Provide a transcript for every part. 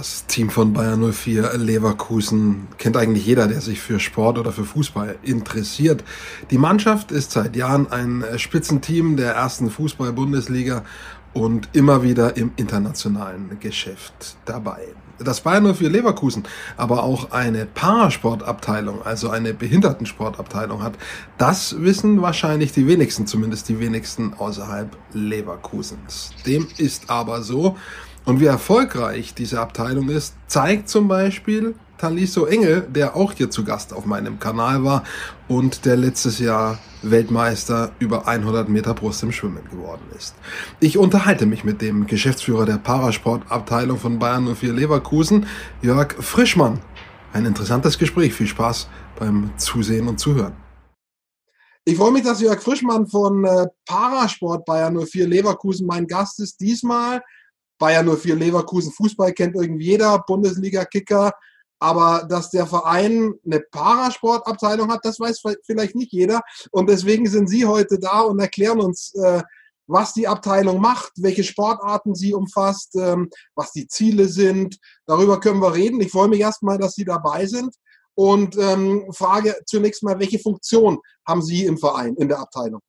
Das Team von Bayern 04 Leverkusen kennt eigentlich jeder, der sich für Sport oder für Fußball interessiert. Die Mannschaft ist seit Jahren ein Spitzenteam der ersten Fußball-Bundesliga und immer wieder im internationalen Geschäft dabei. Dass Bayern 04 Leverkusen aber auch eine Parasportabteilung, also eine Behindertensportabteilung hat, das wissen wahrscheinlich die wenigsten, zumindest die wenigsten außerhalb Leverkusens. Dem ist aber so, und wie erfolgreich diese Abteilung ist, zeigt zum Beispiel Taliso Engel, der auch hier zu Gast auf meinem Kanal war und der letztes Jahr Weltmeister über 100 Meter Brust im Schwimmen geworden ist. Ich unterhalte mich mit dem Geschäftsführer der Parasportabteilung von Bayern 04 Leverkusen, Jörg Frischmann. Ein interessantes Gespräch. Viel Spaß beim Zusehen und Zuhören. Ich freue mich, dass Jörg Frischmann von äh, Parasport Bayern 04 Leverkusen mein Gast ist. Diesmal Bayern 04 Leverkusen Fußball kennt irgendwie jeder, Bundesliga-Kicker. Aber dass der Verein eine Parasportabteilung hat, das weiß vielleicht nicht jeder. Und deswegen sind Sie heute da und erklären uns, äh, was die Abteilung macht, welche Sportarten sie umfasst, ähm, was die Ziele sind. Darüber können wir reden. Ich freue mich erstmal, dass Sie dabei sind und ähm, frage zunächst mal, welche Funktion haben Sie im Verein, in der Abteilung?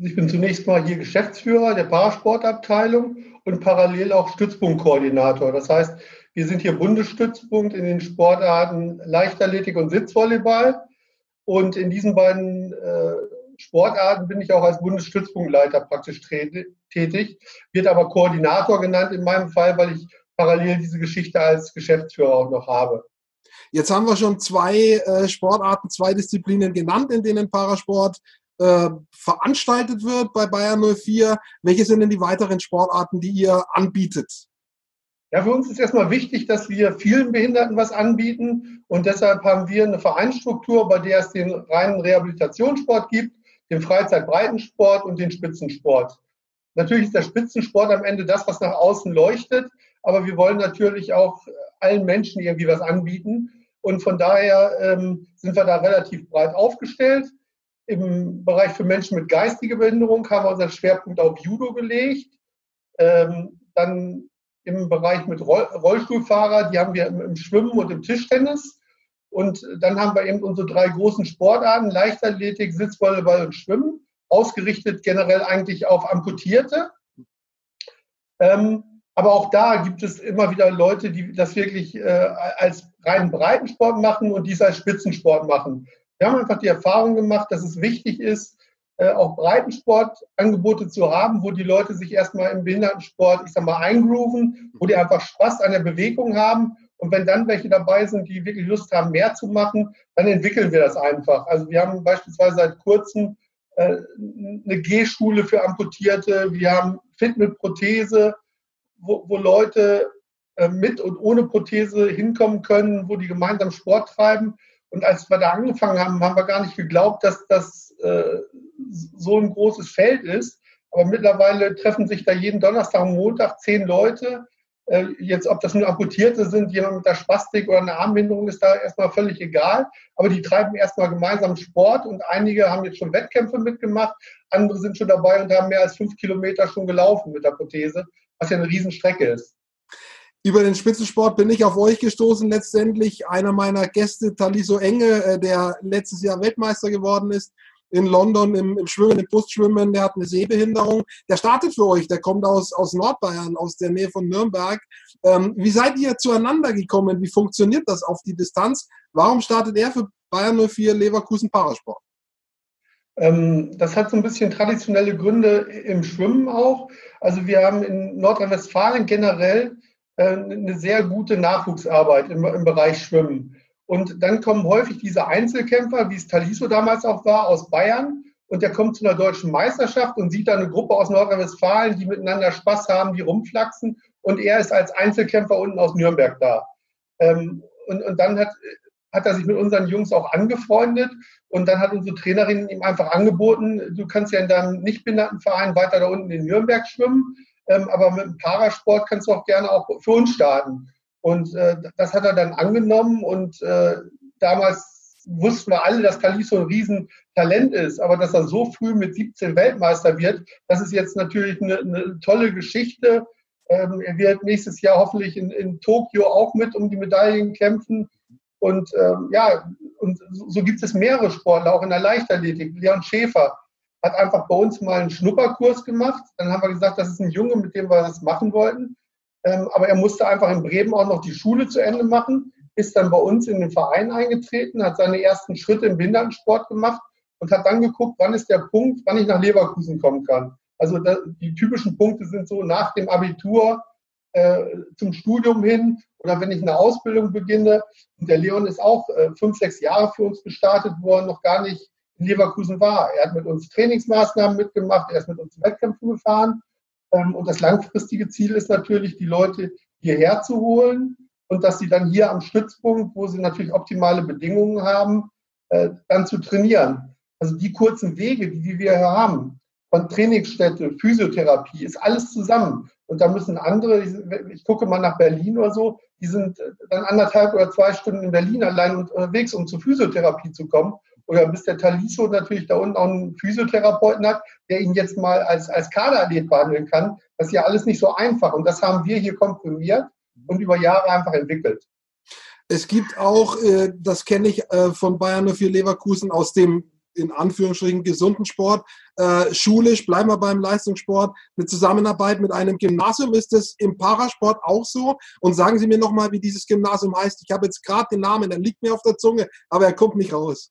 Ich bin zunächst mal hier Geschäftsführer der Parasportabteilung und parallel auch Stützpunktkoordinator. Das heißt, wir sind hier Bundesstützpunkt in den Sportarten Leichtathletik und Sitzvolleyball. Und in diesen beiden äh, Sportarten bin ich auch als Bundesstützpunktleiter praktisch tätig, wird aber Koordinator genannt in meinem Fall, weil ich parallel diese Geschichte als Geschäftsführer auch noch habe. Jetzt haben wir schon zwei äh, Sportarten, zwei Disziplinen genannt, in denen Parasport äh, veranstaltet wird bei Bayern 04. Welche sind denn die weiteren Sportarten, die ihr anbietet? Ja, für uns ist erstmal wichtig, dass wir vielen Behinderten was anbieten und deshalb haben wir eine Vereinsstruktur, bei der es den reinen Rehabilitationssport gibt, den Freizeitbreitensport und den Spitzensport. Natürlich ist der Spitzensport am Ende das, was nach außen leuchtet, aber wir wollen natürlich auch allen Menschen irgendwie was anbieten und von daher ähm, sind wir da relativ breit aufgestellt. Im Bereich für Menschen mit geistiger Behinderung haben wir unseren Schwerpunkt auf Judo gelegt. Ähm, dann im Bereich mit Roll Rollstuhlfahrer, die haben wir im, im, Schwimmen und im Tischtennis. Und dann haben wir eben unsere drei großen Sportarten, Leichtathletik, Sitzvolleyball und Schwimmen, ausgerichtet generell eigentlich auf Amputierte. Ähm, aber auch da gibt es immer wieder Leute, die das wirklich äh, als reinen Breitensport machen und dies als Spitzensport machen. Wir haben einfach die Erfahrung gemacht, dass es wichtig ist, äh, auch Breitensportangebote zu haben, wo die Leute sich erstmal im Behindertensport, ich sag mal, eingrooven, wo die einfach Spaß an der Bewegung haben. Und wenn dann welche dabei sind, die wirklich Lust haben, mehr zu machen, dann entwickeln wir das einfach. Also wir haben beispielsweise seit kurzem äh, eine G-Schule für Amputierte, wir haben Fit mit Prothese, wo, wo Leute äh, mit und ohne Prothese hinkommen können, wo die gemeinsam Sport treiben. Und als wir da angefangen haben, haben wir gar nicht geglaubt, dass das äh, so ein großes Feld ist. Aber mittlerweile treffen sich da jeden Donnerstag und Montag zehn Leute. Äh, jetzt, ob das nur Amputierte sind, jemand mit der Spastik oder einer Armbehinderung, ist da erstmal völlig egal. Aber die treiben erstmal gemeinsam Sport und einige haben jetzt schon Wettkämpfe mitgemacht. Andere sind schon dabei und haben mehr als fünf Kilometer schon gelaufen mit der Prothese, was ja eine Riesenstrecke ist. Über den Spitzensport bin ich auf euch gestoßen letztendlich. Einer meiner Gäste, Taliso Enge, äh, der letztes Jahr Weltmeister geworden ist in London im, im Schwimmen, im Brustschwimmen, der hat eine Sehbehinderung. Der startet für euch, der kommt aus, aus Nordbayern, aus der Nähe von Nürnberg. Ähm, wie seid ihr zueinander gekommen? Wie funktioniert das auf die Distanz? Warum startet er für Bayern 04 Leverkusen Parasport? Ähm, das hat so ein bisschen traditionelle Gründe im Schwimmen auch. Also wir haben in Nordrhein-Westfalen generell eine sehr gute Nachwuchsarbeit im, im Bereich Schwimmen. Und dann kommen häufig diese Einzelkämpfer, wie es Taliso damals auch war, aus Bayern. Und der kommt zu einer deutschen Meisterschaft und sieht da eine Gruppe aus Nordrhein-Westfalen, die miteinander Spaß haben, die rumflaxen. Und er ist als Einzelkämpfer unten aus Nürnberg da. Ähm, und, und dann hat, hat er sich mit unseren Jungs auch angefreundet. Und dann hat unsere Trainerin ihm einfach angeboten, du kannst ja in deinem Nichtbehindertenverein weiter da unten in Nürnberg schwimmen. Ähm, aber mit dem Parasport kannst du auch gerne auch für uns starten. Und äh, das hat er dann angenommen und äh, damals wussten wir alle, dass Calisto ein Riesentalent ist, aber dass er so früh mit 17 Weltmeister wird, das ist jetzt natürlich eine, eine tolle Geschichte. Ähm, er wird nächstes Jahr hoffentlich in, in Tokio auch mit um die Medaillen kämpfen. Und ähm, ja, und so gibt es mehrere Sportler, auch in der Leichtathletik. Leon Schäfer hat einfach bei uns mal einen Schnupperkurs gemacht. Dann haben wir gesagt, das ist ein Junge, mit dem wir das machen wollten. Ähm, aber er musste einfach in Bremen auch noch die Schule zu Ende machen, ist dann bei uns in den Verein eingetreten, hat seine ersten Schritte im Behindertensport gemacht und hat dann geguckt, wann ist der Punkt, wann ich nach Leverkusen kommen kann. Also da, die typischen Punkte sind so nach dem Abitur äh, zum Studium hin oder wenn ich eine Ausbildung beginne. Und der Leon ist auch äh, fünf, sechs Jahre für uns gestartet, wo er noch gar nicht in Leverkusen war. Er hat mit uns Trainingsmaßnahmen mitgemacht, er ist mit uns Wettkämpfe gefahren. Ähm, und das langfristige Ziel ist natürlich, die Leute hierher zu holen und dass sie dann hier am Stützpunkt, wo sie natürlich optimale Bedingungen haben, äh, dann zu trainieren. Also die kurzen Wege, die wir hier haben, von Trainingsstätte, Physiotherapie, ist alles zusammen. Und da müssen andere, ich gucke mal nach Berlin oder so, die sind dann anderthalb oder zwei Stunden in Berlin allein unterwegs, um zur Physiotherapie zu kommen. Oder bis der Taliso natürlich da unten auch einen Physiotherapeuten hat, der ihn jetzt mal als, als Kaderathlet behandeln kann. Das ist ja alles nicht so einfach. Und das haben wir hier komprimiert und über Jahre einfach entwickelt. Es gibt auch, äh, das kenne ich äh, von Bayern 04 Leverkusen aus dem in Anführungsstrichen gesunden Sport, äh, schulisch, bleiben wir beim Leistungssport, eine Zusammenarbeit mit einem Gymnasium. Ist das im Parasport auch so? Und sagen Sie mir nochmal, wie dieses Gymnasium heißt. Ich habe jetzt gerade den Namen, der liegt mir auf der Zunge, aber er kommt nicht raus.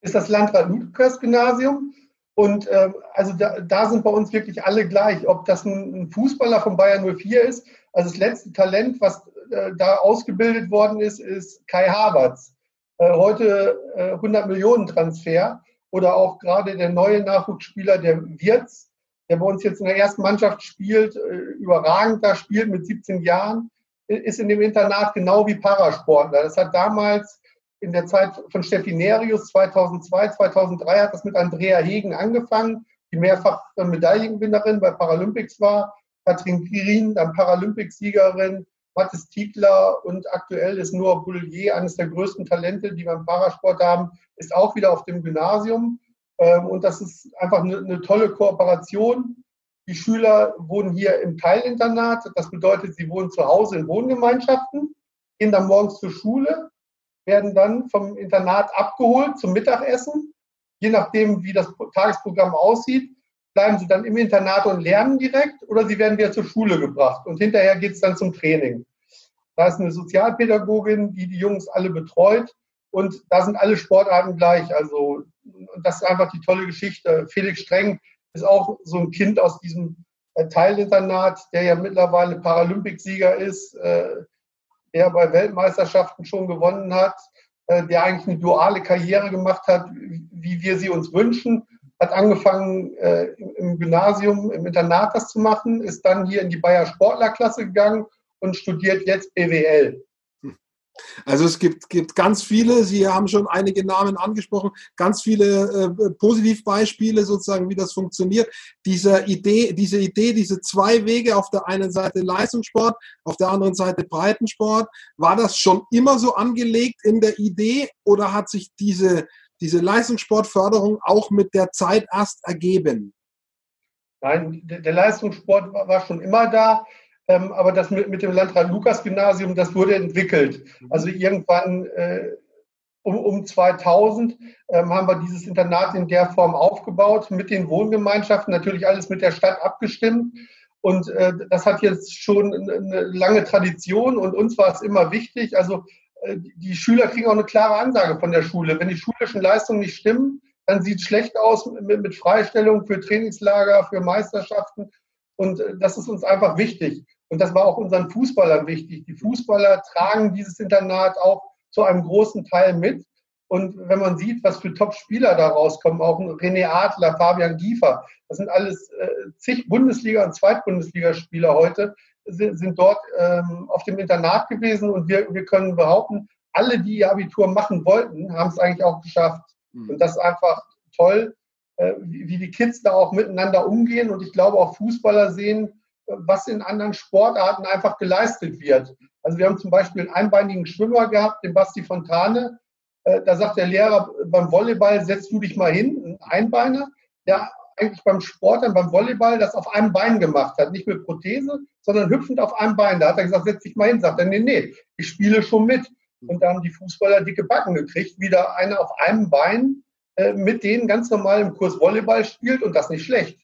Ist das Landrat-Lukas-Gymnasium. Und äh, also da, da, sind bei uns wirklich alle gleich. Ob das ein, ein, Fußballer von Bayern 04 ist, also das letzte Talent, was äh, da ausgebildet worden ist, ist Kai Havertz. Äh, heute 100 äh, Millionen Transfer oder auch gerade der neue Nachwuchsspieler, der Wirtz, der bei uns jetzt in der ersten Mannschaft spielt, äh, überragend da spielt mit 17 Jahren, ist in dem Internat genau wie Parasportler. Das hat damals in der Zeit von Steffi Nerius 2002, 2003 hat das mit Andrea Hegen angefangen, die mehrfach Medaillengewinnerin bei Paralympics war. Katrin Kirin, dann Paralympicsiegerin, Mathis Tiegler und aktuell ist Noah Boulier, eines der größten Talente, die wir im Parasport haben, ist auch wieder auf dem Gymnasium. Ähm, und das ist einfach eine, eine tolle Kooperation. Die Schüler wohnen hier im Teilinternat. Das bedeutet, sie wohnen zu Hause in Wohngemeinschaften, gehen dann morgens zur Schule, werden dann vom Internat abgeholt zum Mittagessen. Je nachdem, wie das Tagesprogramm aussieht, bleiben sie dann im Internat und lernen direkt oder sie werden wieder zur Schule gebracht und hinterher geht es dann zum Training. Da ist eine Sozialpädagogin, die die Jungs alle betreut und da sind alle Sportarten gleich. Also das ist einfach die tolle Geschichte. Felix Streng ist auch so ein Kind aus diesem äh, Teilinternat, der ja mittlerweile Paralympicsieger ist, äh, der bei Weltmeisterschaften schon gewonnen hat, äh, der eigentlich eine duale Karriere gemacht hat, wie wir sie uns wünschen hat angefangen äh, im Gymnasium, im Internat das zu machen, ist dann hier in die Bayer Sportlerklasse gegangen und studiert jetzt BWL. Also es gibt, gibt ganz viele, Sie haben schon einige Namen angesprochen, ganz viele äh, Positivbeispiele sozusagen, wie das funktioniert. Diese Idee, diese Idee, diese zwei Wege, auf der einen Seite Leistungssport, auf der anderen Seite Breitensport, war das schon immer so angelegt in der Idee oder hat sich diese, diese Leistungssportförderung auch mit der Zeit erst ergeben? Nein, der Leistungssport war schon immer da, ähm, aber das mit, mit dem Landrat-Lukas-Gymnasium, das wurde entwickelt. Mhm. Also irgendwann äh, um, um 2000 ähm, haben wir dieses Internat in der Form aufgebaut, mit den Wohngemeinschaften, natürlich alles mit der Stadt abgestimmt. Und äh, das hat jetzt schon eine lange Tradition und uns war es immer wichtig. Also äh, die Schüler kriegen auch eine klare Ansage von der Schule. Wenn die schulischen Leistungen nicht stimmen, dann sieht es schlecht aus mit, mit Freistellung für Trainingslager, für Meisterschaften. Und äh, das ist uns einfach wichtig. Und das war auch unseren Fußballern wichtig. Die Fußballer tragen dieses Internat auch zu einem großen Teil mit. Und wenn man sieht, was für Top-Spieler da rauskommen, auch René Adler, Fabian Giefer, das sind alles äh, zig Bundesliga- und Zweitbundesligaspieler heute, sind, sind dort ähm, auf dem Internat gewesen und wir, wir können behaupten, alle, die ihr Abitur machen wollten, haben es eigentlich auch geschafft. Mhm. Und das ist einfach toll, äh, wie, wie die Kids da auch miteinander umgehen. Und ich glaube, auch Fußballer sehen, was in anderen Sportarten einfach geleistet wird. Also wir haben zum Beispiel einen einbeinigen Schwimmer gehabt, den Basti Fontane. Äh, da sagt der Lehrer, beim Volleyball setzt du dich mal hin, ein Einbeiner. Der eigentlich beim Sport, dann beim Volleyball, das auf einem Bein gemacht hat. Nicht mit Prothese, sondern hüpfend auf einem Bein. Da hat er gesagt, setz dich mal hin. Sagt er, nee, nee, ich spiele schon mit. Und da haben die Fußballer dicke Backen gekriegt. Wieder einer auf einem Bein äh, mit denen ganz normal im Kurs Volleyball spielt und das nicht schlecht.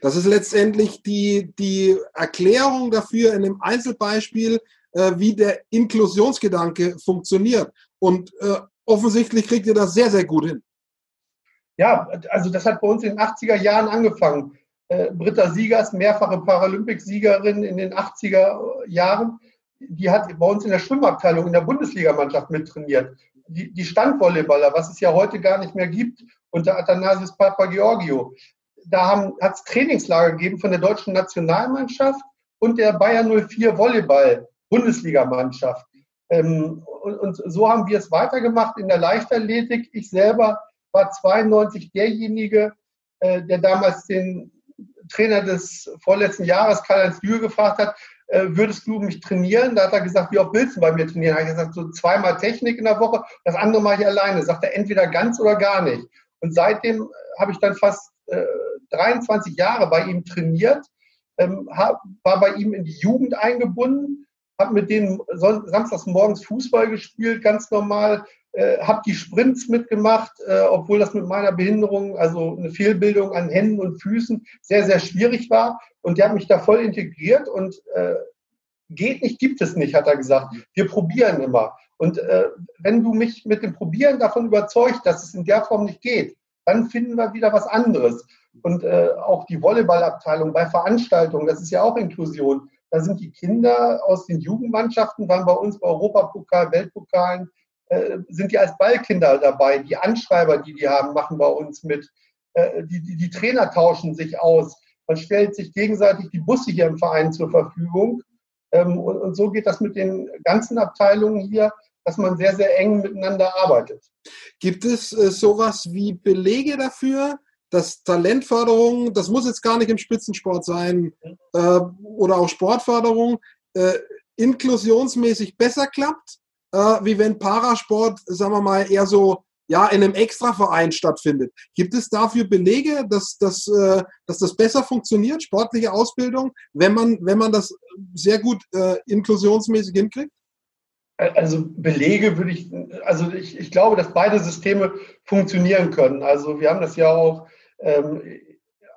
Das ist letztendlich die, die Erklärung dafür in dem Einzelbeispiel, äh, wie der Inklusionsgedanke funktioniert. Und äh, offensichtlich kriegt ihr das sehr, sehr gut hin. Ja, also das hat bei uns in den 80er Jahren angefangen. Äh, Britta Siegers, mehrfache Paralympicsiegerin in den 80er Jahren, die hat bei uns in der Schwimmabteilung in der Bundesligamannschaft mittrainiert. Die, die Standvolleyballer, was es ja heute gar nicht mehr gibt, unter Athanasius Papageorgio. Da hat es Trainingslager gegeben von der deutschen Nationalmannschaft und der Bayern 04 Volleyball Bundesligamannschaft. Ähm, und, und so haben wir es weitergemacht in der Leichtathletik. Ich selber war 92 derjenige, äh, der damals den Trainer des vorletzten Jahres, Karl-Heinz Lühe, gefragt hat, äh, würdest du mich trainieren? Da hat er gesagt, wie oft willst du bei mir trainieren? Da habe ich gesagt, so zweimal Technik in der Woche, das andere mache ich alleine. Sagt er, entweder ganz oder gar nicht. Und seitdem äh, habe ich dann fast äh, 23 Jahre bei ihm trainiert, ähm, hab, war bei ihm in die Jugend eingebunden, habe mit denen samstags morgens Fußball gespielt, ganz normal, äh, habe die Sprints mitgemacht, äh, obwohl das mit meiner Behinderung, also eine Fehlbildung an Händen und Füßen, sehr, sehr schwierig war. Und der hat mich da voll integriert und äh, geht nicht, gibt es nicht, hat er gesagt. Wir probieren immer. Und äh, wenn du mich mit dem Probieren davon überzeugt, dass es in der Form nicht geht, dann finden wir wieder was anderes. Und äh, auch die Volleyballabteilung bei Veranstaltungen, das ist ja auch Inklusion. Da sind die Kinder aus den Jugendmannschaften, waren bei uns bei Europapokal, Weltpokalen, äh, sind die als Ballkinder dabei. Die Anschreiber, die die haben, machen bei uns mit. Äh, die, die, die Trainer tauschen sich aus. Man stellt sich gegenseitig die Busse hier im Verein zur Verfügung. Ähm, und, und so geht das mit den ganzen Abteilungen hier, dass man sehr, sehr eng miteinander arbeitet. Gibt es äh, sowas wie Belege dafür, dass Talentförderung, das muss jetzt gar nicht im Spitzensport sein äh, oder auch Sportförderung, äh, inklusionsmäßig besser klappt, äh, wie wenn Parasport, sagen wir mal, eher so ja, in einem Extraverein stattfindet. Gibt es dafür Belege, dass, dass, äh, dass das besser funktioniert, sportliche Ausbildung, wenn man, wenn man das sehr gut äh, inklusionsmäßig hinkriegt? Also Belege würde ich, also ich, ich glaube, dass beide Systeme funktionieren können. Also wir haben das ja auch ähm,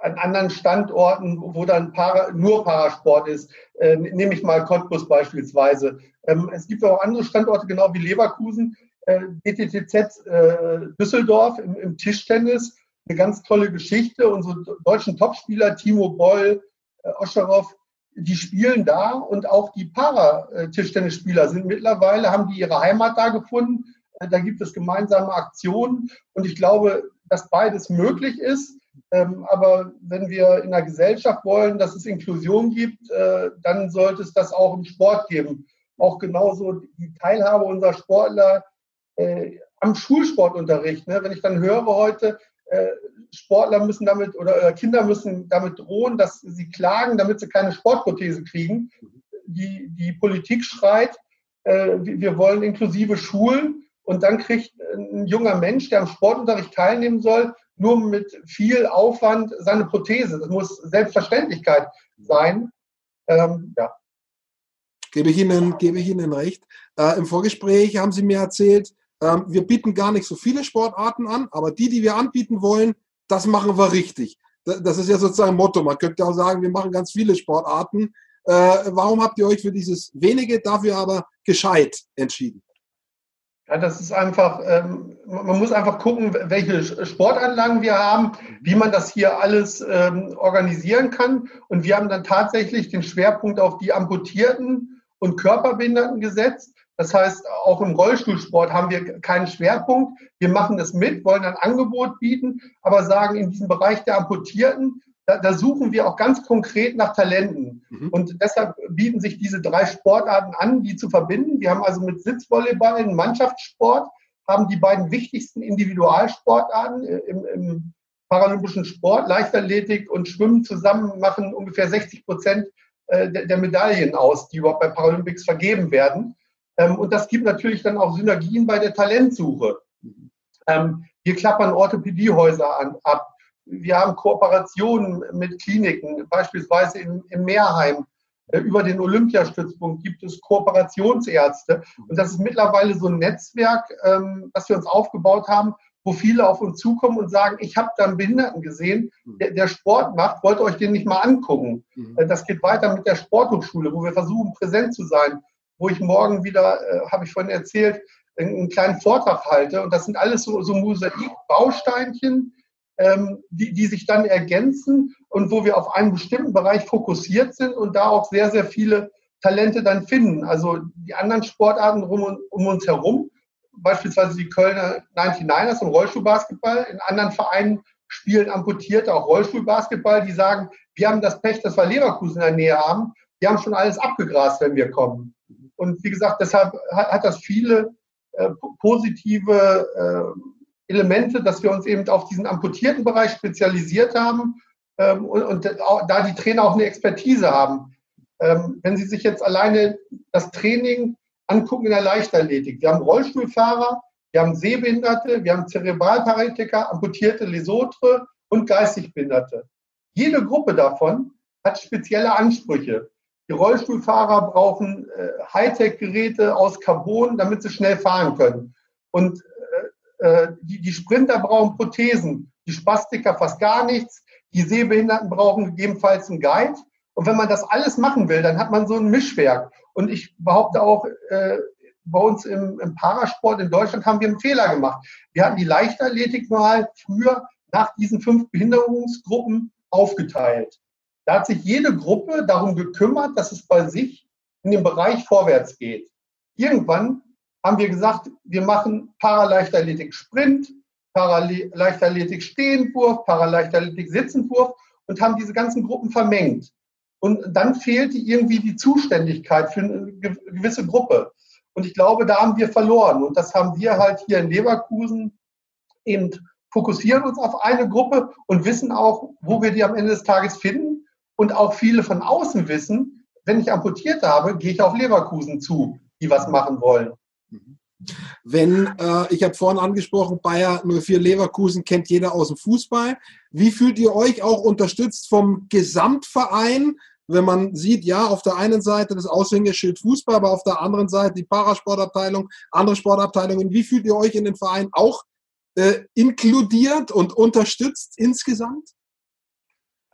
an anderen Standorten, wo dann Para, nur Parasport ist, äh, nehme ich mal Cottbus beispielsweise. Ähm, es gibt auch andere Standorte, genau wie Leverkusen, äh, DTTZ äh, Düsseldorf im, im, Tischtennis, eine ganz tolle Geschichte. Unsere deutschen Topspieler, Timo Boll, äh, Oscherov, die spielen da und auch die Para-Tischtennisspieler sind mittlerweile, haben die ihre Heimat da gefunden. Äh, da gibt es gemeinsame Aktionen und ich glaube, dass beides möglich ist. Ähm, aber wenn wir in einer Gesellschaft wollen, dass es Inklusion gibt, äh, dann sollte es das auch im Sport geben. Auch genauso die Teilhabe unserer Sportler äh, am Schulsportunterricht. Ne? Wenn ich dann höre heute, Sportler müssen damit oder Kinder müssen damit drohen, dass sie klagen, damit sie keine Sportprothese kriegen. Die, die Politik schreit, wir wollen inklusive Schulen. Und dann kriegt ein junger Mensch, der am Sportunterricht teilnehmen soll, nur mit viel Aufwand seine Prothese. Das muss Selbstverständlichkeit sein. Ähm, ja. Gebe ich Ihnen, gebe ich Ihnen recht. Äh, Im Vorgespräch haben Sie mir erzählt, äh, wir bieten gar nicht so viele Sportarten an, aber die, die wir anbieten wollen, das machen wir richtig. Das ist ja sozusagen Motto. Man könnte auch sagen, wir machen ganz viele Sportarten. Äh, warum habt ihr euch für dieses wenige, dafür aber gescheit entschieden? Ja, das ist einfach, ähm, man muss einfach gucken, welche Sportanlagen wir haben, wie man das hier alles ähm, organisieren kann. Und wir haben dann tatsächlich den Schwerpunkt auf die Amputierten und Körperbehinderten gesetzt. Das heißt, auch im Rollstuhlsport haben wir keinen Schwerpunkt. Wir machen das mit, wollen ein Angebot bieten, aber sagen, in diesem Bereich der Amputierten da, da suchen wir auch ganz konkret nach Talenten. Mhm. Und deshalb bieten sich diese drei Sportarten an, die zu verbinden. Wir haben also mit Sitzvolleyball einen Mannschaftssport, haben die beiden wichtigsten Individualsportarten äh, im, im paralympischen Sport, Leichtathletik und Schwimmen zusammen machen ungefähr 60 Prozent äh, der Medaillen aus, die überhaupt bei Paralympics vergeben werden. Ähm, und das gibt natürlich dann auch Synergien bei der Talentsuche. Ähm, wir klappern Orthopädiehäuser ab wir haben Kooperationen mit Kliniken, beispielsweise im, im Meerheim. Äh, über den Olympiastützpunkt gibt es Kooperationsärzte. Und das ist mittlerweile so ein Netzwerk, ähm, das wir uns aufgebaut haben, wo viele auf uns zukommen und sagen, ich habe da einen Behinderten gesehen, mhm. der, der, Sport macht, wollt ihr euch den nicht mal angucken. Mhm. Das geht weiter mit der Sporthochschule, wo wir versuchen, präsent zu sein, wo ich morgen wieder, äh, habe ich vorhin erzählt, einen kleinen Vortrag halte. Und das sind alles so, so Mosaik-Bausteinchen, ähm, die, die sich dann ergänzen und wo wir auf einen bestimmten Bereich fokussiert sind und da auch sehr, sehr viele Talente dann finden. Also die anderen Sportarten rum, um uns herum beispielsweise die Kölner 99ers im Rollstuhlbasketball. In anderen Vereinen spielen Amputierte auch Rollstuhlbasketball, die sagen, wir haben das Pech, dass wir Leverkusen in der Nähe haben. Die haben schon alles abgegrast, wenn wir kommen. Und wie gesagt, deshalb hat, hat das viele äh, positive äh, Elemente, dass wir uns eben auf diesen amputierten Bereich spezialisiert haben ähm, und, und auch, da die Trainer auch eine Expertise haben. Ähm, wenn Sie sich jetzt alleine das Training angucken in der Leichtathletik. Wir haben Rollstuhlfahrer, wir haben Sehbehinderte, wir haben Zerebralparalitiker, amputierte Lesotre und geistig Behinderte. Jede Gruppe davon hat spezielle Ansprüche. Die Rollstuhlfahrer brauchen äh, Hightech-Geräte aus Carbon, damit sie schnell fahren können. Und äh, äh, die, die Sprinter brauchen Prothesen, die Spastiker fast gar nichts, die Sehbehinderten brauchen gegebenenfalls einen Guide. Und wenn man das alles machen will, dann hat man so ein Mischwerk. Und ich behaupte auch, äh, bei uns im, im Parasport in Deutschland haben wir einen Fehler gemacht. Wir hatten die Leichtathletik mal früher nach diesen fünf Behinderungsgruppen aufgeteilt. Da hat sich jede Gruppe darum gekümmert, dass es bei sich in dem Bereich vorwärts geht. Irgendwann haben wir gesagt, wir machen Paraleichtathletik Sprint, Paraleichtathletik Stehenwurf, Paraleichtathletik Sitzenwurf und haben diese ganzen Gruppen vermengt. Und dann fehlte irgendwie die Zuständigkeit für eine gewisse Gruppe. Und ich glaube, da haben wir verloren. Und das haben wir halt hier in Leverkusen eben fokussieren uns auf eine Gruppe und wissen auch, wo wir die am Ende des Tages finden. Und auch viele von außen wissen, wenn ich amputiert habe, gehe ich auf Leverkusen zu, die was machen wollen. Mhm. Wenn, äh, ich habe vorhin angesprochen, Bayer 04 Leverkusen kennt jeder aus dem Fußball. Wie fühlt ihr euch auch unterstützt vom Gesamtverein? Wenn man sieht, ja, auf der einen Seite das Aushängeschild Fußball, aber auf der anderen Seite die Parasportabteilung, andere Sportabteilungen. Wie fühlt ihr euch in den Verein auch äh, inkludiert und unterstützt insgesamt?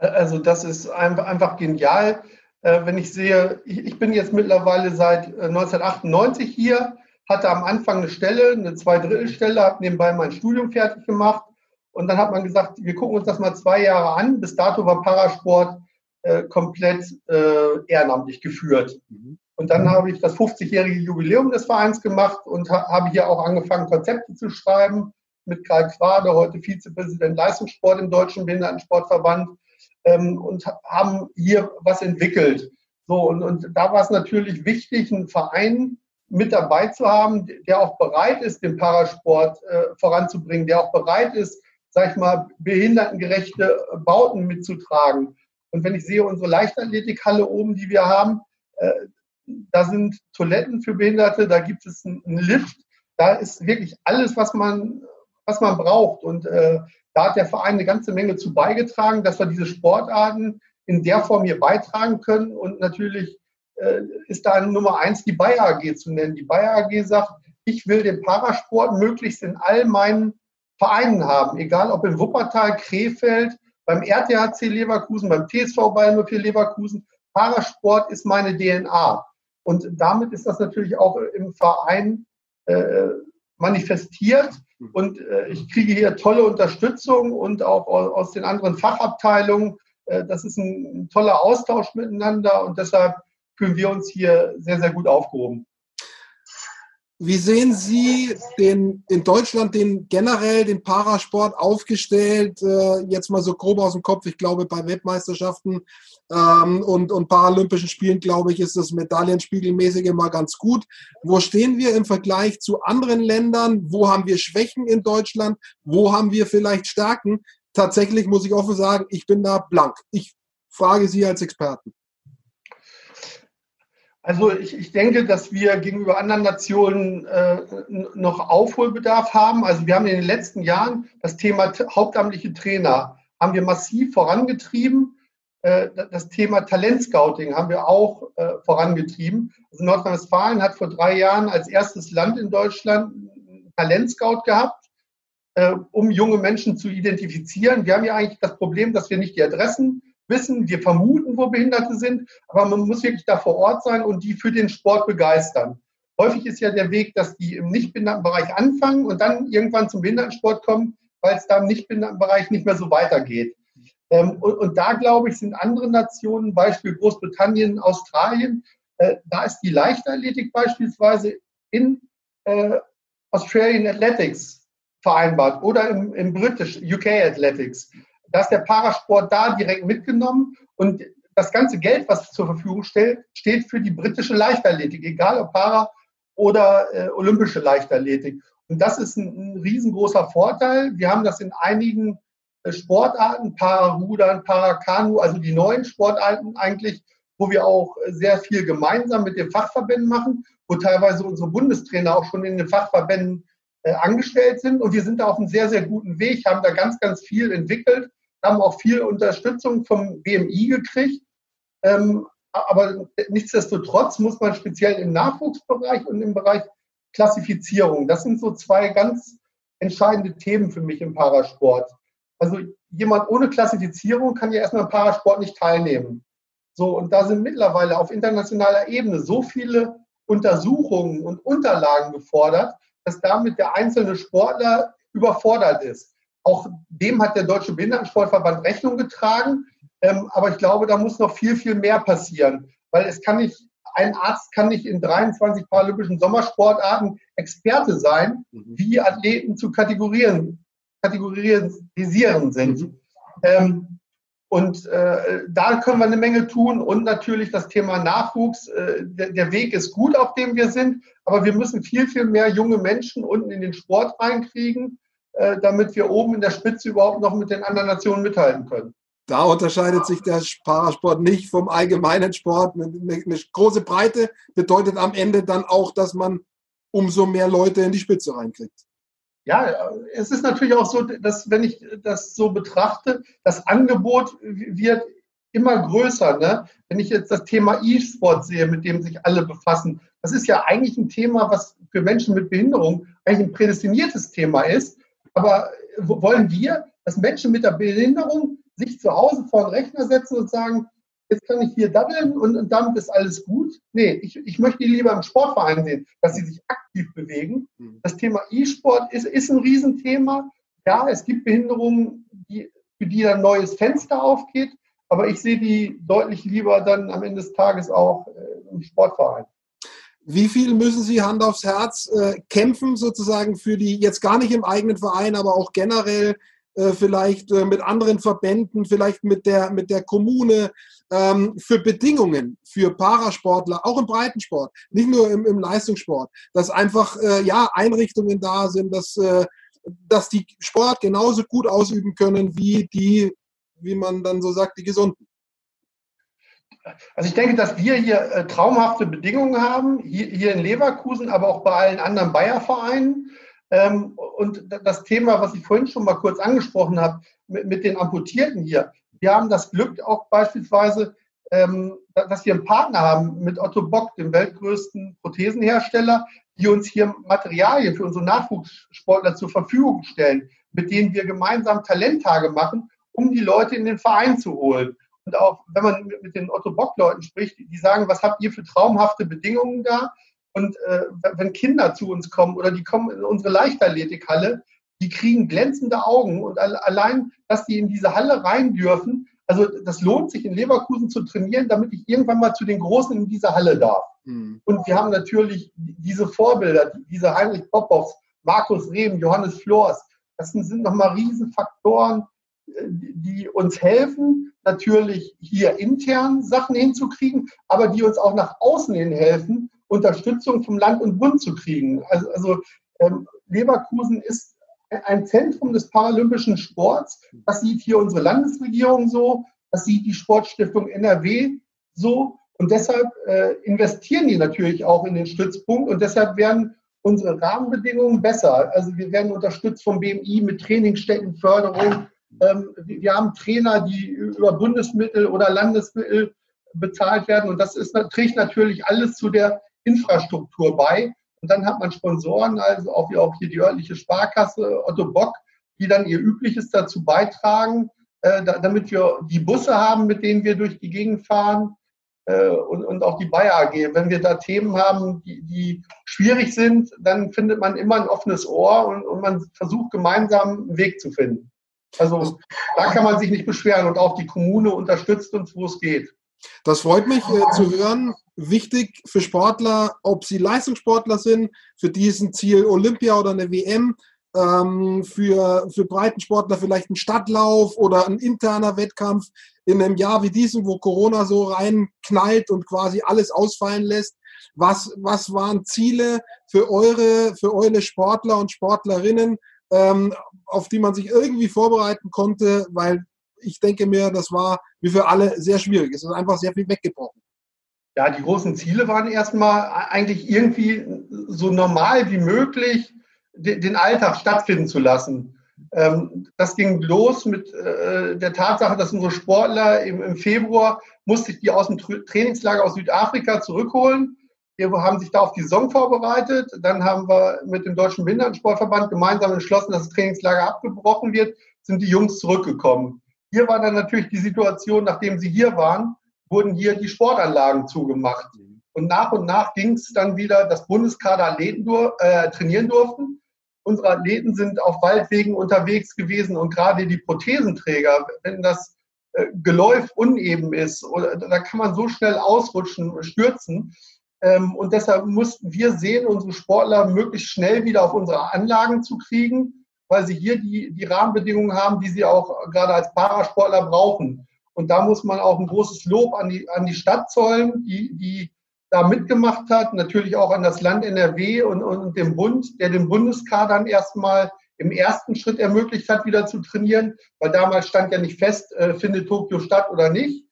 Also das ist einfach genial. Äh, wenn ich sehe, ich bin jetzt mittlerweile seit 1998 äh, hier hatte am Anfang eine Stelle, eine Zweidrittelstelle, habe nebenbei mein Studium fertig gemacht und dann hat man gesagt, wir gucken uns das mal zwei Jahre an. Bis dato war Parasport äh, komplett äh, ehrenamtlich geführt. Mhm. Und dann habe ich das 50-jährige Jubiläum des Vereins gemacht und ha habe hier auch angefangen, Konzepte zu schreiben mit Karl Quade, heute Vizepräsident Leistungssport im Deutschen Behindertensportverband ähm, und haben hier was entwickelt. So, und, und da war es natürlich wichtig, einen Verein mit dabei zu haben, der auch bereit ist, den Parasport äh, voranzubringen, der auch bereit ist, sag ich mal, behindertengerechte Bauten mitzutragen. Und wenn ich sehe unsere Leichtathletikhalle oben, die wir haben, äh, da sind Toiletten für Behinderte, da gibt es einen Lift, da ist wirklich alles, was man, was man braucht. Und äh, da hat der Verein eine ganze Menge zu beigetragen, dass wir diese Sportarten in der Form hier beitragen können und natürlich äh, ist da Nummer eins die Bayer AG zu nennen. Die Bayer AG sagt, ich will den Parasport möglichst in all meinen Vereinen haben, egal ob in Wuppertal, Krefeld, beim RTHC Leverkusen, beim TSV Bayern 04 Leverkusen. Parasport ist meine DNA. Und damit ist das natürlich auch im Verein äh, manifestiert. Und äh, ich kriege hier tolle Unterstützung und auch aus den anderen Fachabteilungen. Äh, das ist ein, ein toller Austausch miteinander und deshalb fühlen wir uns hier sehr, sehr gut aufgehoben. Wie sehen Sie den, in Deutschland den generell den Parasport aufgestellt? Äh, jetzt mal so grob aus dem Kopf. Ich glaube, bei Weltmeisterschaften ähm, und, und Paralympischen Spielen, glaube ich, ist das Medaillenspiegelmäßig immer ganz gut. Wo stehen wir im Vergleich zu anderen Ländern? Wo haben wir Schwächen in Deutschland? Wo haben wir vielleicht Stärken? Tatsächlich muss ich offen sagen, ich bin da blank. Ich frage Sie als Experten. Also ich, ich denke, dass wir gegenüber anderen Nationen äh, noch Aufholbedarf haben. Also wir haben in den letzten Jahren das Thema hauptamtliche Trainer haben wir massiv vorangetrieben. Äh, das Thema Talentscouting haben wir auch äh, vorangetrieben. Also Nordrhein-Westfalen hat vor drei Jahren als erstes Land in Deutschland Talentscout gehabt, äh, um junge Menschen zu identifizieren. Wir haben ja eigentlich das Problem, dass wir nicht die Adressen wissen. Wir vermuten, wo Behinderte sind, aber man muss wirklich da vor Ort sein und die für den Sport begeistern. Häufig ist ja der Weg, dass die im Nichtbehindertenbereich anfangen und dann irgendwann zum Behindertensport kommen, weil es da im Nichtbehindertenbereich nicht mehr so weitergeht. Ähm, und, und, da, glaube ich, sind andere Nationen, Beispiel Großbritannien, Australien, äh, da ist die Leichtathletik beispielsweise in äh, Australian Athletics vereinbart oder im, im British UK Athletics. Da ist der Parasport da direkt mitgenommen und das ganze Geld, was zur Verfügung stellt, steht für die britische Leichtathletik, egal ob Para oder äh, olympische Leichtathletik. Und das ist ein, ein riesengroßer Vorteil. Wir haben das in einigen Sportarten, Para-Rudern, Para-Kanu, also die neuen Sportarten eigentlich, wo wir auch sehr viel gemeinsam mit den Fachverbänden machen, wo teilweise unsere Bundestrainer auch schon in den Fachverbänden äh, angestellt sind. Und wir sind da auf einem sehr, sehr guten Weg, haben da ganz, ganz viel entwickelt, haben auch viel Unterstützung vom BMI gekriegt. Ähm, aber nichtsdestotrotz muss man speziell im Nachwuchsbereich und im Bereich Klassifizierung, das sind so zwei ganz entscheidende Themen für mich im Parasport. Also jemand ohne Klassifizierung kann ja erstmal im Parasport nicht teilnehmen. So, und da sind mittlerweile auf internationaler Ebene so viele Untersuchungen und Unterlagen gefordert, dass damit der einzelne Sportler überfordert ist. Auch dem hat der Deutsche Behindertensportverband Rechnung getragen. Ähm, aber ich glaube, da muss noch viel, viel mehr passieren. Weil es kann nicht, ein Arzt kann nicht in 23 paralympischen Sommersportarten Experte sein, mhm. wie Athleten zu kategorieren kategorisieren sind. Mhm. Ähm, und äh, da können wir eine Menge tun und natürlich das Thema Nachwuchs. Äh, der, der, Weg ist gut, auf dem wir sind, aber wir müssen viel, viel mehr junge Menschen unten in den Sport reinkriegen, damit wir oben in der Spitze überhaupt noch mit den anderen Nationen mithalten können. Da unterscheidet sich der Parasport nicht vom allgemeinen Sport. Eine, eine große Breite bedeutet am Ende dann auch, dass man umso mehr Leute in die Spitze reinkriegt. Ja, es ist natürlich auch so, dass wenn ich das so betrachte, das Angebot wird immer größer. Ne? Wenn ich jetzt das Thema E-Sport sehe, mit dem sich alle befassen, das ist ja eigentlich ein Thema, was für Menschen mit Behinderung eigentlich ein prädestiniertes Thema ist. Aber wollen wir, dass Menschen mit der Behinderung sich zu Hause vor den Rechner setzen und sagen, jetzt kann ich hier daddeln und, und damit ist alles gut. Nee, ich, ich möchte die lieber im Sportverein sehen, dass sie sich aktiv bewegen. Mhm. Das Thema E-Sport ist, ist ein Riesenthema. Ja, es gibt Behinderungen, die, für die ein neues Fenster aufgeht, aber ich sehe die deutlich lieber dann am Ende des Tages auch äh, im Sportverein. Wie viel müssen Sie Hand aufs Herz äh, kämpfen, sozusagen für die, jetzt gar nicht im eigenen Verein, aber auch generell äh, vielleicht äh, mit anderen Verbänden, vielleicht mit der, mit der Kommune, ähm, für Bedingungen für Parasportler, auch im Breitensport, nicht nur im, im Leistungssport, dass einfach äh, ja Einrichtungen da sind, dass, äh, dass die Sport genauso gut ausüben können wie die, wie man dann so sagt, die Gesunden. Also ich denke, dass wir hier äh, traumhafte Bedingungen haben, hier, hier, in Leverkusen, aber auch bei allen anderen Bayer-Vereinen. Ähm, und das Thema, was ich vorhin schon mal kurz angesprochen habe, mit, mit den Amputierten hier, wir haben das Glück auch beispielsweise, ähm, dass wir einen Partner haben mit Otto Bock, dem weltgrößten Prothesenhersteller, die uns hier Materialien für unsere Nachwuchssportler zur Verfügung stellen, mit denen wir gemeinsam Talenttage machen, um die Leute in den Verein zu holen. Und auch wenn man mit den Otto Bock-Leuten spricht, die sagen, was habt ihr für traumhafte Bedingungen da? Und äh, wenn Kinder zu uns kommen oder die kommen in unsere Leichtathletikhalle, die kriegen glänzende Augen und allein, dass die in diese Halle rein dürfen, also das lohnt sich in Leverkusen zu trainieren, damit ich irgendwann mal zu den Großen in dieser Halle darf. Mhm. Und wir haben natürlich diese Vorbilder, diese Heinrich Popoffs, Markus Rehm, Johannes Flors, das sind nochmal Riesenfaktoren, die uns helfen, natürlich hier intern Sachen hinzukriegen, aber die uns auch nach außen hin helfen, Unterstützung vom Land und Bund zu kriegen. Also, also ähm, Leverkusen ist ein Zentrum des paralympischen Sports. Das sieht hier unsere Landesregierung so, das sieht die Sportstiftung NRW so. Und deshalb äh, investieren die natürlich auch in den Stützpunkt und deshalb werden unsere Rahmenbedingungen besser. Also wir werden unterstützt vom BMI mit Trainingsstätten, Förderung, Ähm, wir haben Trainer, die über Bundesmittel oder Landesmittel bezahlt werden. Und das ist, trägt natürlich alles zu der Infrastruktur bei. Und dann hat man Sponsoren, also auch auch hier die örtliche Sparkasse Otto Bock, die dann ihr Übliches dazu beitragen, äh, damit wir die Busse haben, mit denen wir durch die Gegend fahren äh, und, und auch die Bayer AG. Wenn wir da Themen haben, die, die schwierig sind, dann findet man immer ein offenes Ohr und, und man versucht gemeinsam einen Weg zu finden. Also da kann man sich nicht beschweren und auch die Kommune unterstützt uns, wo es geht. Das freut mich äh, zu hören. Wichtig für Sportler, ob sie Leistungssportler sind, für diesen Ziel Olympia oder eine WM, ähm, für, für Breitensportler vielleicht ein Stadtlauf oder ein interner Wettkampf in einem Jahr wie diesem, wo Corona so reinknallt und quasi alles ausfallen lässt. Was, was waren Ziele für eure, für eure Sportler und Sportlerinnen, ähm, auf die man sich irgendwie vorbereiten konnte? Weil ich denke mir, das war wie für alle sehr schwierig. Es ist einfach sehr viel weggebrochen. Ja, die großen Ziele waren erstmal eigentlich irgendwie so normal wie möglich den Alltag stattfinden zu lassen. Ähm, das ging los mit äh, der Tatsache, dass unsere Sportler im Februar musste ich die aus dem Trainingslager aus Südafrika zurückholen. Wir haben sich da auf die Saison vorbereitet. Dann haben wir mit dem Deutschen Behindertensportverband gemeinsam entschlossen, dass das Trainingslager abgebrochen wird, sind die Jungs zurückgekommen. Hier war dann natürlich die Situation, nachdem sie hier waren, wurden hier die Sportanlagen zugemacht. Und nach und nach ging es dann wieder, dass Bundeskader Athleten dur äh, trainieren durften. Unsere Athleten sind auf Waldwegen unterwegs gewesen und gerade die Prothesenträger, wenn das äh, Geläuf uneben ist, oder, da kann man so schnell ausrutschen, stürzen. Ähm, und deshalb mussten wir sehen, unsere Sportler möglichst schnell wieder auf unsere Anlagen zu kriegen weil sie hier die, die Rahmenbedingungen haben, die sie auch gerade als Parasportler brauchen. Und da muss man auch ein großes Lob an die, an die Stadt zollen, die, die da mitgemacht hat, natürlich auch an das Land NRW und, und dem Bund, der den Bundeskadern erstmal im ersten Schritt ermöglicht hat, wieder zu trainieren, weil damals stand ja nicht fest, äh, findet Tokio statt oder nicht.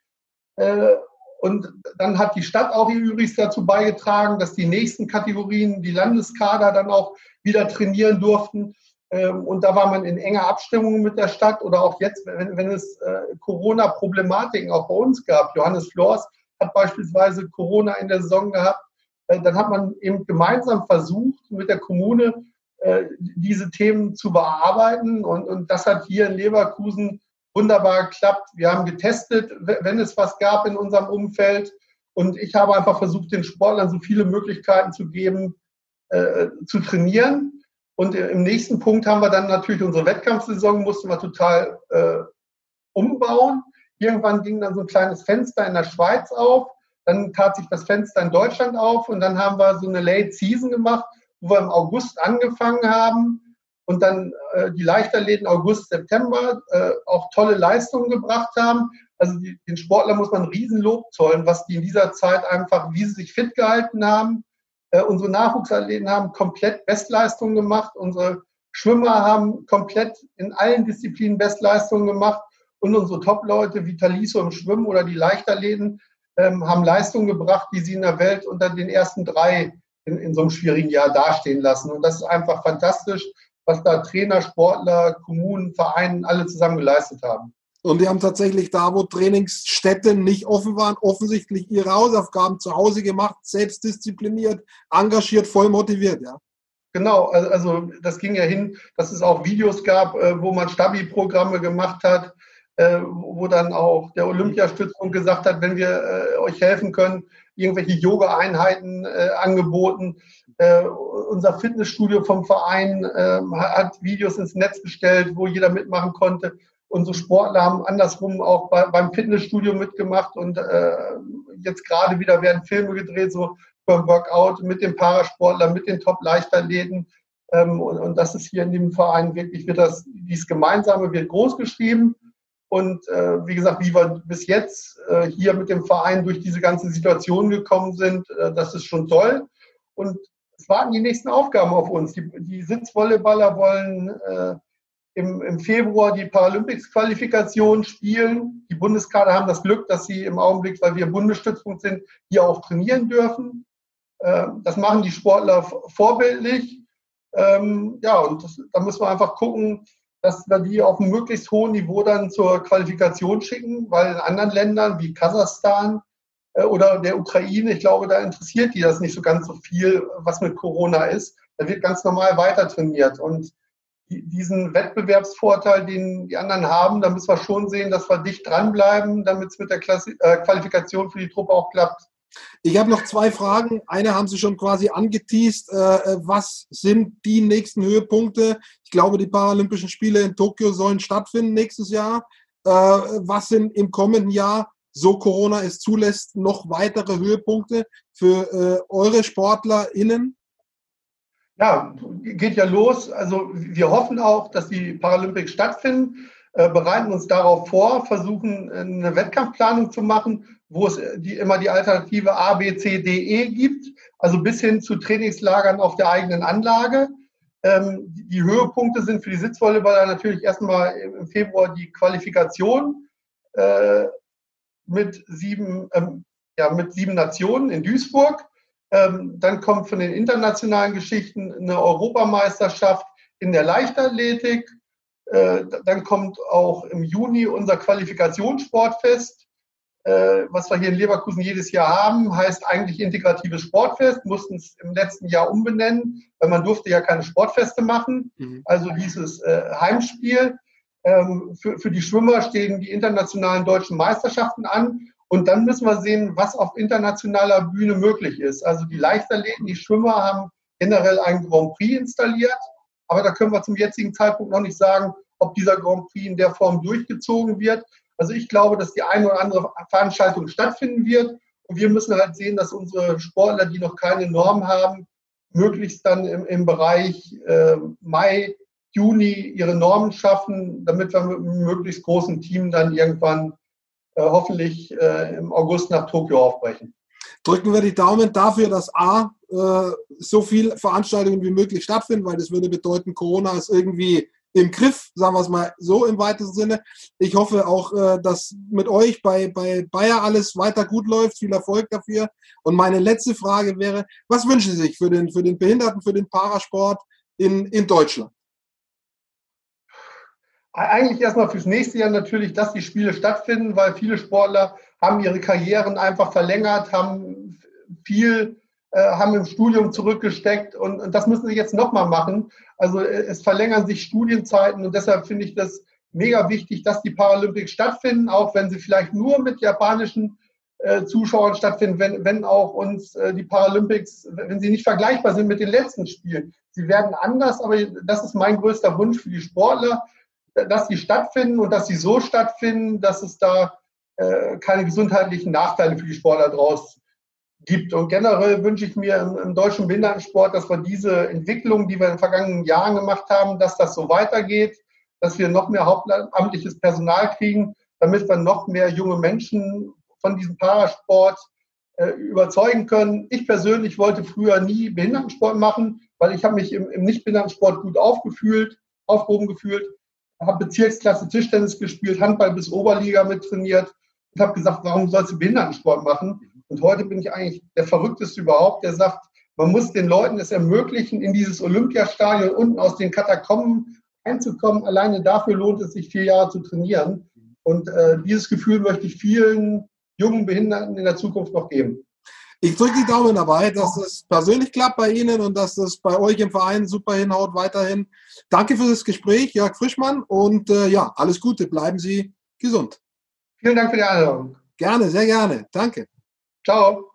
Äh, und dann hat die Stadt auch ihr Übriges dazu beigetragen, dass die nächsten Kategorien, die Landeskader dann auch wieder trainieren durften. Ähm, und da war man in enger Abstimmung mit der Stadt oder auch jetzt, wenn, wenn es äh, Corona-Problematiken auch bei uns gab. Johannes Flors hat beispielsweise Corona in der Saison gehabt. Äh, dann hat man eben gemeinsam versucht, mit der Kommune äh, diese Themen zu bearbeiten. Und, und das hat hier in Leverkusen wunderbar geklappt. Wir haben getestet, wenn es was gab in unserem Umfeld. Und ich habe einfach versucht, den Sportlern so viele Möglichkeiten zu geben, äh, zu trainieren und im nächsten Punkt haben wir dann natürlich unsere Wettkampfsaison, mussten wir total äh, umbauen. Irgendwann ging dann so ein kleines Fenster in der Schweiz auf. Dann tat sich das Fenster in Deutschland auf und dann haben wir so eine Late Season gemacht, wo wir im August angefangen haben und dann äh, die Leichtathleten August, September äh, auch tolle Leistungen gebracht haben. Also die, den Sportler muss man Riesenlob zollen, was die in dieser Zeit einfach, wie sie sich fit gehalten haben, äh, unsere Nachwuchsathleten haben komplett Bestleistungen gemacht. Unsere Schwimmer haben komplett in allen Disziplinen Bestleistungen gemacht. Und unsere Top-Leute wie Taliso im Schwimmen oder die Leichtathleten ähm, haben Leistungen gebracht, die sie in der Welt unter den ersten drei in, in so einem schwierigen Jahr dastehen lassen. Und das ist einfach fantastisch, was da Trainer, Sportler, Kommunen, Vereine alle zusammen geleistet haben. Und die haben tatsächlich da, wo Trainingsstätten nicht offen waren, offensichtlich ihre Hausaufgaben zu Hause gemacht, selbstdiszipliniert, engagiert, voll motiviert, ja. Genau, also das ging ja hin, dass es auch Videos gab, äh, wo man Stabi-Programme gemacht hat, äh, wo dann auch der Olympiastützpunkt gesagt hat, wenn wir äh, euch helfen können, irgendwelche Yoga-Einheiten angeboten. Unser Fitnessstudio vom Verein hat Videos ins Netz gestellt, wo jeder mitmachen konnte unsere Sportler haben andersrum auch bei, beim Fitnessstudio mitgemacht und äh, jetzt gerade wieder werden Filme gedreht, so beim Workout mit den Parasportlern, mit den Top-Leichtathleten. Ähm, und, und das ist hier in dem Verein wirklich, wird das, dieses Gemeinsame wird groß geschrieben. Und äh, wie gesagt, wie wir bis jetzt äh, hier mit dem Verein durch diese ganze Situation gekommen sind, äh, das ist schon toll. Und es warten die nächsten Aufgaben auf uns. Die, die Sitzvolleyballer wollen äh, im, im Februar die Paralympics-Qualifikation spielen. Die Bundeskader haben das Glück, dass sie im Augenblick, weil wir Bundesstützpunkt sind, hier auch trainieren dürfen. Ähm, das machen die Sportler vorbildlich. Ähm, ja, und das, da müssen wir einfach gucken, dass wir die auf einem möglichst hohen Niveau dann zur Qualifikation schicken, weil in anderen Ländern wie Kasachstan äh, oder der Ukraine, ich glaube, da interessiert die das nicht so ganz so viel, was mit Corona ist. Da wird ganz normal weiter trainiert. Und diesen Wettbewerbsvorteil, den die anderen haben, da müssen wir schon sehen, dass wir dicht dranbleiben, damit es mit der Klasse, äh, Qualifikation für die Truppe auch klappt. Ich habe noch zwei Fragen. Eine haben Sie schon quasi angeteased. Äh, äh, was sind die nächsten Höhepunkte? Ich glaube, die Paralympischen Spiele in Tokio sollen stattfinden nächstes Jahr. Äh, was sind im kommenden Jahr, so Corona es zulässt, noch weitere Höhepunkte für eure SportlerInnen? Ja, geht ja los. Also wir hoffen auch, dass die Paralympics stattfinden, bereiten uns darauf vor, versuchen eine Wettkampfplanung zu machen wo es die, immer die Alternative A, B, C, D, E gibt, also bis hin zu Trainingslagern auf der eigenen Anlage. Ähm, die Höhepunkte sind für die Sitzvolleyballer natürlich erstmal im Februar die Qualifikation äh, mit, sieben, ähm, ja, mit sieben Nationen in Duisburg. Ähm, dann kommt von den internationalen Geschichten eine Europameisterschaft in der Leichtathletik. Äh, dann kommt auch im Juni unser Qualifikationssportfest äh, was wir hier in Leverkusen jedes Jahr haben, heißt eigentlich integratives Sportfest, mussten es im letzten Jahr umbenennen, weil man durfte ja keine Sportfeste machen. Mhm. Also dieses äh, Heimspiel. Ähm, für, für die Schwimmer stehen die internationalen deutschen Meisterschaften an. Und dann müssen wir sehen, was auf internationaler Bühne möglich ist. Also die Leichtathleten, die Schwimmer haben generell einen Grand Prix installiert. Aber da können wir zum jetzigen Zeitpunkt noch nicht sagen, ob dieser Grand Prix in der Form durchgezogen wird. Also ich glaube, dass die eine oder andere Veranstaltung stattfinden wird. Und wir müssen halt sehen, dass unsere Sportler, die noch keine Norm haben, möglichst dann im, im Bereich äh, Mai, Juni ihre Normen schaffen, damit wir mit einem möglichst großen Team dann irgendwann äh, hoffentlich äh, im August nach Tokio aufbrechen. Drücken wir die Daumen dafür, dass A, äh, so viele Veranstaltungen wie möglich stattfinden, weil das würde bedeuten, Corona ist irgendwie im Griff, sagen wir es mal so im weitesten Sinne. Ich hoffe auch, äh, dass mit euch bei, bei Bayer alles weiter gut läuft. Viel Erfolg dafür. Und meine letzte Frage wäre, was wünschen Sie sich für den, für den Behinderten, für den Parasport in, in Deutschland? Eigentlich erstmal fürs nächste Jahr natürlich, dass die Spiele stattfinden, weil viele Sportler haben ihre Karrieren einfach verlängert, haben viel äh, haben im Studium zurückgesteckt und, und das müssen sie jetzt nochmal machen. Also äh, es verlängern sich Studienzeiten und deshalb finde ich das mega wichtig, dass die Paralympics stattfinden, auch wenn sie vielleicht nur mit japanischen äh, Zuschauern stattfinden, wenn, wenn auch uns äh, die Paralympics, wenn sie nicht vergleichbar sind mit den letzten Spielen. Sie werden anders, aber das ist mein größter Wunsch für die Sportler, dass sie stattfinden und dass sie so stattfinden, dass es da äh, keine gesundheitlichen Nachteile für die Sportler draus gibt. Und generell wünsche ich mir im, im, deutschen Behindertensport, dass wir diese Entwicklung, die wir in den vergangenen Jahren gemacht haben, dass das so weitergeht, dass wir noch mehr hauptamtliches Personal kriegen, damit wir noch mehr junge Menschen von diesem Parasport äh, überzeugen können. Ich persönlich wollte früher nie Behindertensport machen, weil ich habe mich im, im Nicht-Behindertensport gut aufgefühlt, aufgehoben gefühlt, habe Bezirksklasse Tischtennis gespielt, Handball bis Oberliga mit trainiert und habe gesagt, warum sollst du Behindertensport machen? Und heute bin ich eigentlich der Verrückteste überhaupt, der sagt, man muss den Leuten es ermöglichen, in dieses Olympiastadion unten aus den Katakomben einzukommen. Alleine dafür lohnt es sich, vier Jahre zu trainieren. Und äh, dieses Gefühl möchte ich vielen jungen Behinderten in der Zukunft noch geben. Ich drücke die Daumen dabei, dass das persönlich klappt bei Ihnen und dass das bei euch im Verein super hinhaut weiterhin. Danke für das Gespräch, Jörg Frischmann. Und äh, ja, alles Gute. Bleiben Sie gesund. Vielen Dank für die Einladung. Gerne, sehr gerne. Danke. Ciao.